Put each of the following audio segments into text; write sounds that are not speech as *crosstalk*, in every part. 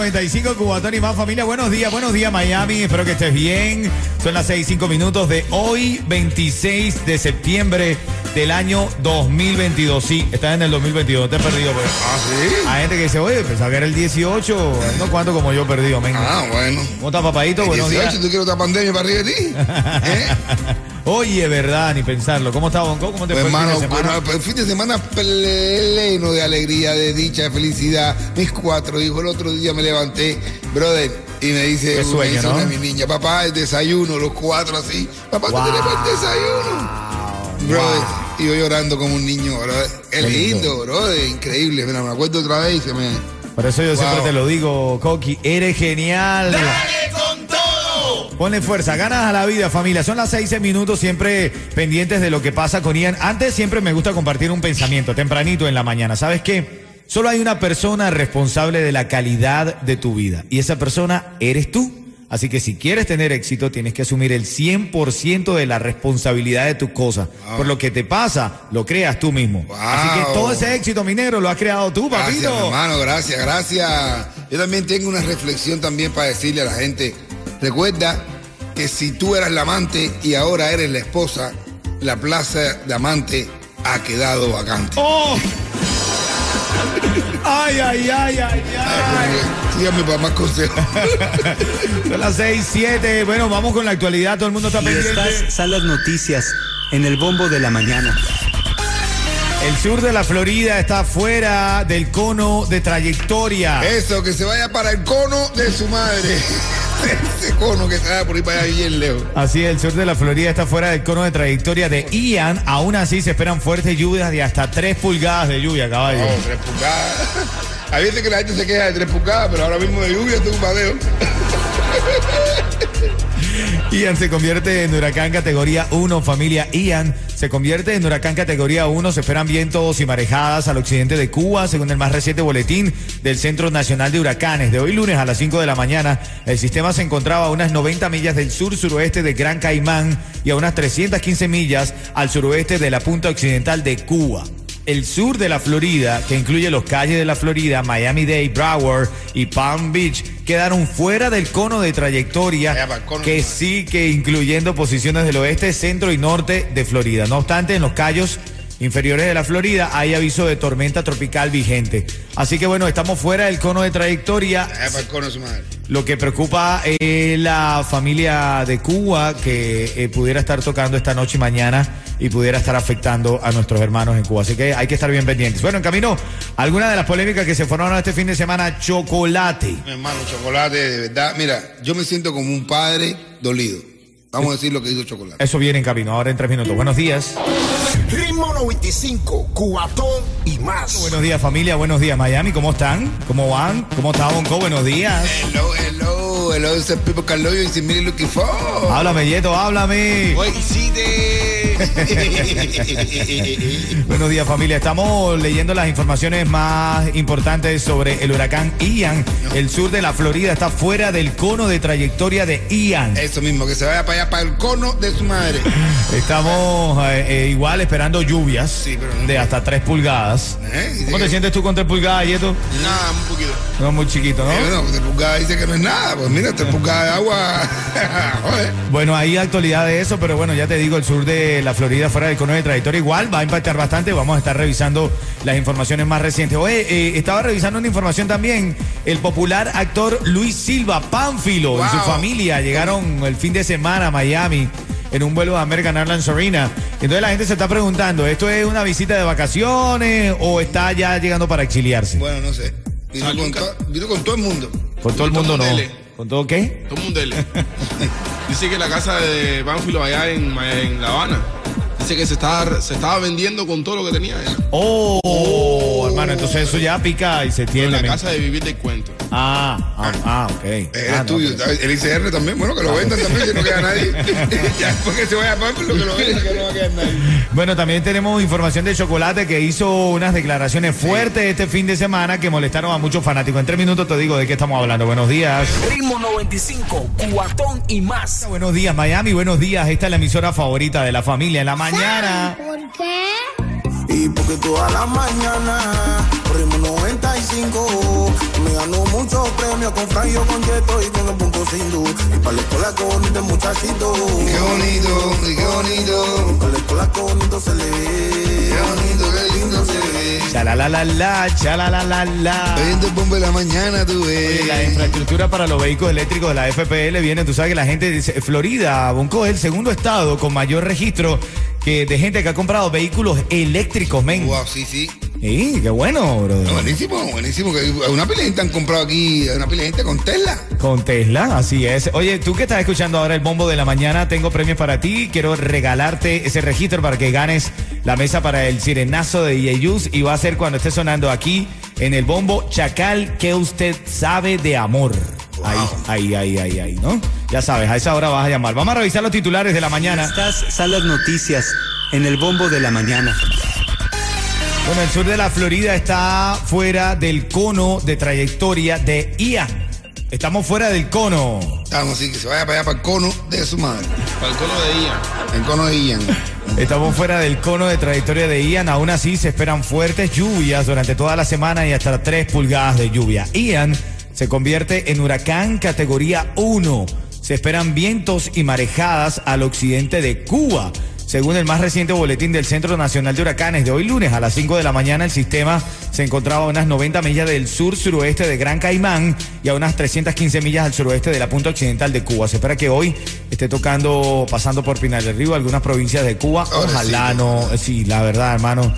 Río 95, Cubatón y más familia. Buenos días, buenos días Miami. Espero que estés bien. Son las 6 5 minutos de hoy, 26 de septiembre del año 2022. Sí, estás en el 2022, te he perdido. Pues. Ah, sí. Hay gente que dice, oye, pensaba que era el 18. No cuánto como yo perdido. Ah, bueno. ¿Cómo estás, papadito? El Buenos 18, días. ¿tú quieres otra pandemia para arriba de ti? *laughs* ¿Eh? Oye, verdad, ni pensarlo. ¿Cómo estás, Bonco? ¿Cómo te Pues, fue hermano, el fin de semana? bueno, el fin de semana pleno de alegría, de dicha, de felicidad. Mis cuatro hijos. El otro día me levanté, brother, y me dice, Qué me sueño, dice ¿no? una de mi niña, papá, el desayuno, los cuatro así. Papá, Wow. ¿qué tenemos el desayuno? Brother, y yo llorando como un niño, brother. Qué Qué lindo. lindo, brother, increíble. Mira, me acuerdo otra vez y se me... Por eso yo siempre te lo digo, Coqui, eres genial. con todo! Ponle fuerza, ganas a la vida, familia. Son las 6 minutos, siempre pendientes de lo que pasa con Ian. Antes siempre me gusta compartir un pensamiento, tempranito en la mañana. ¿Sabes qué? Solo hay una persona responsable de la calidad de tu vida. Y esa persona eres tú. Así que si quieres tener éxito, tienes que asumir el 100% de la responsabilidad de tus cosas. Por lo que te pasa, lo creas tú mismo. Wow. Así que todo ese éxito, mi negro, lo has creado tú, Gracias, papito. hermano, gracias, gracias. Yo también tengo una reflexión también para decirle a la gente. Recuerda que si tú eras la amante y ahora eres la esposa, la plaza de amante ha quedado vacante. ¡Oh! ¡Ay, ay, ay, ay, ay! Síganme para más consejos. Son las 6, 7. Bueno, vamos con la actualidad. Todo el mundo está Y pendiente. estas son las noticias en el bombo de la mañana. El sur de la Florida está fuera del cono de trayectoria. Eso, que se vaya para el cono de su madre. *laughs* Ese cono que se por ahí para allá bien lejos. Así, el sur de la Florida está fuera del cono de trayectoria de Ian. Aún así, se esperan fuertes lluvias de hasta 3 pulgadas de lluvia, caballo. Oh, tres pulgadas. *laughs* Hay veces que la gente se queja de tres pulgadas, pero ahora mismo de lluvia es un badeo. *laughs* Ian se convierte en huracán categoría 1, familia Ian se convierte en huracán categoría 1, se esperan vientos y marejadas al occidente de Cuba, según el más reciente boletín del Centro Nacional de Huracanes. De hoy lunes a las 5 de la mañana, el sistema se encontraba a unas 90 millas del sur-suroeste de Gran Caimán y a unas 315 millas al suroeste de la punta occidental de Cuba. El sur de la Florida, que incluye los calles de la Florida, Miami-Dade, Broward y Palm Beach, quedaron fuera del cono de trayectoria que sí que incluyendo posiciones del oeste, centro y norte de Florida. No obstante, en los callos inferiores de la Florida hay aviso de tormenta tropical vigente. Así que bueno, estamos fuera del cono de trayectoria. Lo que preocupa es la familia de Cuba que eh, pudiera estar tocando esta noche y mañana y pudiera estar afectando a nuestros hermanos en Cuba. Así que hay que estar bien pendientes. Bueno, en camino, alguna de las polémicas que se formaron este fin de semana, chocolate. Mi hermano, chocolate, de verdad. Mira, yo me siento como un padre dolido. Vamos a decir lo que hizo chocolate. Eso viene en camino, ahora en tres minutos. Buenos días. Ritmo 95, cuatón y más. Buenos días familia, buenos días Miami, ¿cómo están? ¿Cómo van? ¿Cómo está Bonco? Buenos días. Hello, hello, hello, it's people you, it's me looking for. Háblame, Yeto, háblame. Oye, sí de... *laughs* Buenos días familia, estamos leyendo las informaciones más importantes sobre el huracán Ian. El sur de la Florida está fuera del cono de trayectoria de Ian. Eso mismo, que se vaya para allá, para el cono de su madre. Estamos eh, eh, igual esperando lluvias Sí, pero no- de hasta 3 pulgadas. ¿Eh? ¿Cómo te sientes tú con 3 pulgadas, Yeto? Nada, un poquito. No, muy chiquito, ¿no? Bueno, tres pulgadas dice que no es nada. Pues mira, tres pulgadas de agua. *laughs* Joder. Bueno, hay actualidad de eso, pero bueno, ya te digo, el sur de la Florida fuera del cono de trayectoria. Igual va a impactar bastante. Vamos a estar revisando las informaciones más recientes. Oye, eh, estaba revisando una información también. El popular actor Luis Silva Pánfilo y su familia llegaron el fin de semana a Miami en un vuelo de American Airlines Arena. Entonces la gente se está preguntando, ¿esto es una visita de vacaciones o está ya llegando para exiliarse? Bueno, no sé. Vino con, to- vino con todo el mundo. Con todo el mundo no. ¿Con todo qué? El mundo dele. *laughs* Dice que la casa de Banfilo allá en, en La Habana. Dice que se estaba, se estaba vendiendo con todo lo que tenía allá. Oh, hermano, entonces eso ya pica y se En tiende. la casa de vivir del cuento. Ah, ah, ah, ok. Es Ah, no, tuyo. pero- El ICR también, bueno, que lo vendan también, si no queda nadie. *laughs* *laughs* ya después que se vaya a Pamplona, que lo vendan, que no va a quedar nadie. Bueno, también tenemos información de Chocolate que hizo unas declaraciones fuertes este fin de semana que molestaron a muchos fanáticos. En tres minutos te digo de qué estamos hablando. Buenos días. Ritmo 95, cuatón y más. Buenos días, Miami. Buenos días. Esta es la emisora favorita de la familia en la mañana. ¿Por qué? Y porque toda la mañana, ritmo 95, me ganó muchos premios con Franjo, con Yeto y con el Punto Sindú. Y para la escuela con este muchachito, Qué bonito, qué bonito. para la escuela con bonito se le ve. Qué bonito, qué lindo se ve. Chala la la la, chala la la la. Oyendo el bombo de la mañana, tú ves. Oye, La infraestructura para los vehículos eléctricos de la FPL viene, tú sabes que la gente dice, Florida, Bonco es el segundo estado con mayor registro que de gente que ha comprado vehículos eléctricos, men. Wow, sí, sí. Sí, qué bueno, bro. No, buenísimo, buenísimo. Una pila de gente han comprado aquí, una pila de gente con Tesla. Con Tesla, así es. Oye, tú que estás escuchando ahora el bombo de la mañana, tengo premios para ti. Quiero regalarte ese registro para que ganes la mesa para el sirenazo de Yeyus y va a ser cuando esté sonando aquí en el bombo Chacal que usted sabe de amor. Ahí, ahí, ahí, ahí, ahí, ¿no? Ya sabes, a esa hora vas a llamar. Vamos a revisar los titulares de la mañana. Estas son las noticias en el bombo de la mañana. Bueno, el sur de la Florida está fuera del cono de trayectoria de Ian. Estamos fuera del cono. Vamos, así que se vaya para allá, para el cono de su madre. Para el cono de día. El cono de Ian. Estamos fuera del cono de trayectoria de Ian. Aún así, se esperan fuertes lluvias durante toda la semana y hasta 3 pulgadas de lluvia. Ian se convierte en huracán categoría 1. Se esperan vientos y marejadas al occidente de Cuba. Según el más reciente boletín del Centro Nacional de Huracanes de hoy lunes a las 5 de la mañana, el sistema se encontraba a unas 90 millas del sur-suroeste de Gran Caimán y a unas 315 millas al suroeste de la punta occidental de Cuba. Se espera que hoy esté tocando, pasando por Pinal del Río, algunas provincias de Cuba. Ojalá sí. no, sí, la verdad, hermano.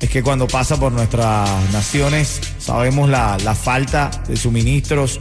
Es que cuando pasa por nuestras naciones sabemos la, la falta de suministros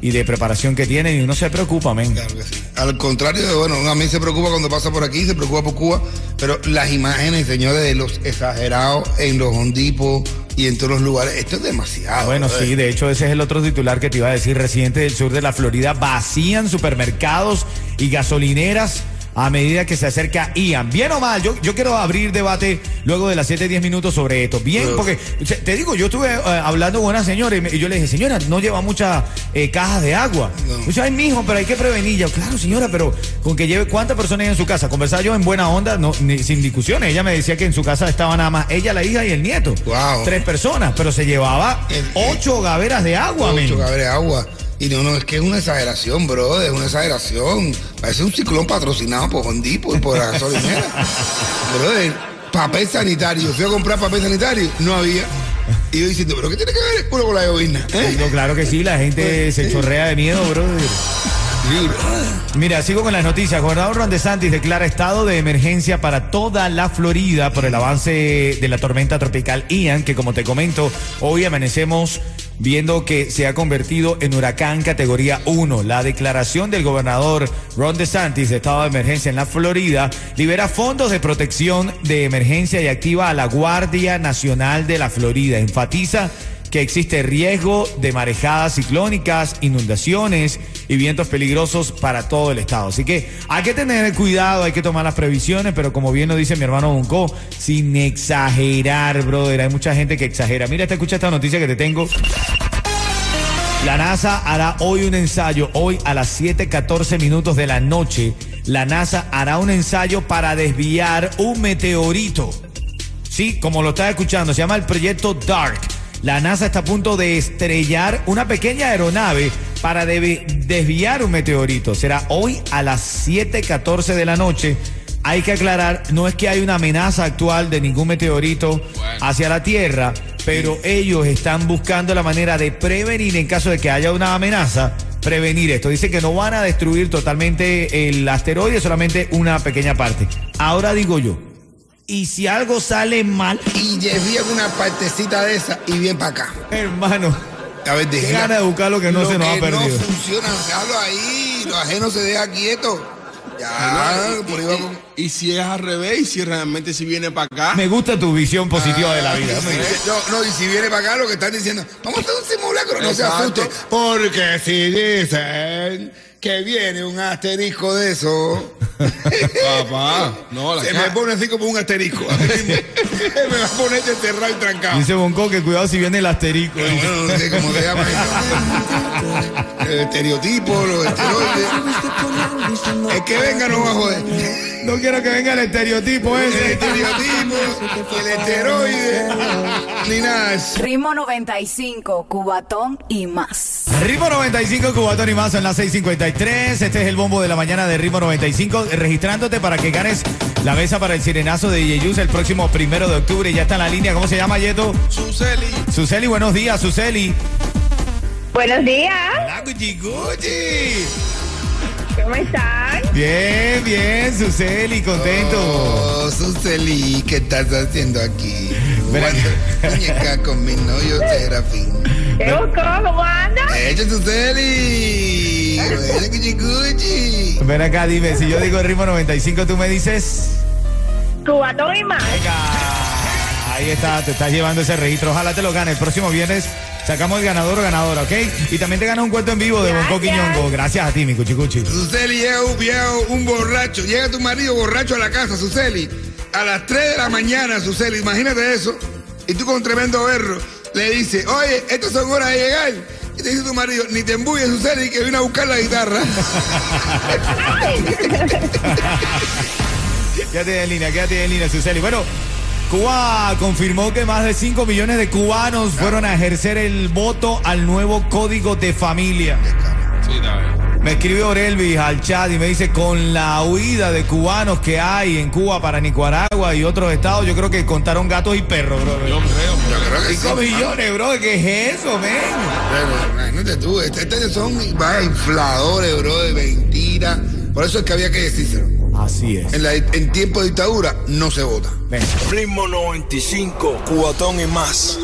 y de preparación que tienen y uno se preocupa, men. Claro que sí. Al contrario de, bueno, a mí se preocupa cuando pasa por aquí, se preocupa por Cuba, pero las imágenes, señores, de los exagerados en los hondipos y en todos los lugares, esto es demasiado. Bueno, sí, de hecho ese es el otro titular que te iba a decir. Residentes del sur de la Florida vacían supermercados y gasolineras a medida que se acerca Ian. Bien o mal, yo, yo quiero abrir debate luego de las 7, 10 minutos sobre esto. Bien, porque te- digo, yo estuve eh, hablando con una señora y, yo le dije, señora, no lleva muchas eh, cajas de agua. No. Dice, ay, mijo, pero hay que prevenir. Yo, claro, señora, pero con que lleve cuántas personas hay en su casa. Conversaba yo en buena onda, no, ni- sin discusiones. Ella me decía que en su casa estaba nada más ella, la hija y el nieto. Wow. Tres personas, pero se llevaba El- ocho gaveras de agua, men. Mucho cabre agua. Y no, no, es que es una exageración, bro, es una exageración. Parece un ciclón patrocinado por Hondipo y por la gasolinera. *laughs* Brother, papel sanitario. Fui a comprar papel sanitario, no había. Y yo diciendo, ¿pero qué tiene que ver el culo con la llovizna? ¿Eh? Digo, claro que sí, la gente se chorrea de miedo, brother. Mira, sigo con las noticias. Gobernador Ron DeSantis declara estado de emergencia para toda la Florida por el avance de la tormenta tropical Ian, que como te comento, hoy amanecemos viendo que se ha convertido en huracán categoría 1. La declaración del gobernador Ron DeSantis de estado de emergencia en la Florida libera fondos de protección de emergencia y activa a la Guardia Nacional de la Florida. Enfatiza que existe riesgo de marejadas ciclónicas, inundaciones y vientos peligrosos para todo el estado. Así que hay que tener cuidado, hay que tomar las previsiones, pero como bien lo dice mi hermano Bunco, sin exagerar, brother. Hay mucha gente que exagera. Mira, te escucha esta noticia que te tengo. La NASA hará hoy un ensayo, hoy a las 7:14 minutos de la noche. La NASA hará un ensayo para desviar un meteorito. Sí, como lo estás escuchando, se llama el proyecto DARK. La NASA está a punto de estrellar una pequeña aeronave para desviar un meteorito. Será hoy a las 7:14 de la noche hay que aclarar, no es que hay una amenaza actual de ningún meteorito hacia la Tierra, pero ellos están buscando la manera de prevenir en caso de que haya una amenaza, prevenir esto. Dicen que no van a destruir totalmente el asteroide, solamente una pequeña parte. Ahora digo yo, ¿y si algo sale mal? Y llegué una partecita de esa y bien para acá. Hermano, A ver, déjela. gana de buscar lo que no Lo se nos ha que perdido. No funciona, déjalo ahí. Lo ajeno se deja quieto. Ya, Y- por ahí y- va con. y, si es al revés, y si realmente si viene para acá. Me gusta tu visión positiva de la Ah, vida. y si- No, no, y si viene para acá, lo que están diciendo, vamos a hacer un simulacro, no se asuste. Porque si dicen que viene un asterisco de eso. Papá, no, la Se me pone así como un asterisco. *laughs* me va a poner cerrado y trancado. Dice Bonco que cuidado si viene el asterisco. Pero bueno, no sé cómo se llama eso. El estereotipo, los esteroides. *laughs* El que venga no va a joder. No quiero que venga el estereotipo El ese. estereotipo, el esteroide, ni nada. Ritmo 95, Cubatón y más. Ritmo 95, Cubatón y más en la 653. Este es el bombo de la mañana de Ritmo 95. Registrándote para que ganes la mesa para el sirenazo de Yeyus el próximo primero de octubre. Ya está en la línea. ¿Cómo se llama, Yeto? Suseli. Suseli, buenos días, Suseli. Buenos días, Hola, Gucci Gucci. ¿Cómo están? Bien, bien, Suseli, contento. Oh, Suseli, ¿qué estás haciendo aquí? Muñeca con mi novio Serafín. ¿Qué buscó? ¿Cómo andas? ¡Hecho Suseli! Ven acá, dime, si yo digo Ritmo 95, tú me dices. Cubatón y más. Venga. Ahí está, te estás llevando ese registro. Ojalá te lo gane. El próximo viernes sacamos el ganador o ganadora, ¿ok? Y también te ganas un cuento en vivo de Bonco Gracias. Quiñongo. Gracias a ti, mi cuchicuchi. Suseli llega un, un borracho, llega tu marido borracho a la casa, Suseli, a las 3 de la mañana, Suseli, imagínate eso, y tú con tremendo berro le dices, oye, estas son horas de llegar, y te dice tu marido, ni te embuyes, Suseli, que vino a buscar la guitarra. *laughs* Quédate en línea, quédate en línea, Suseli. Bueno, Cuba confirmó que más de 5 millones de cubanos fueron a ejercer el voto al nuevo código de familia. Me escribe Orelvis al chat y me dice, con la huida de cubanos que hay en Cuba para Nicaragua y otros estados, yo creo que contaron gatos y perros, bro. Yo creo. Yo creo que sí. 5 millones, bro, ¿qué es eso, men? Pero, imagínate tú, estos son vaya, infladores, bro, de mentira. Por eso es que había que decírselo. Así es. En, la- en tiempo de dictadura no se vota. Ven. Ritmo 95, Cubatón y más.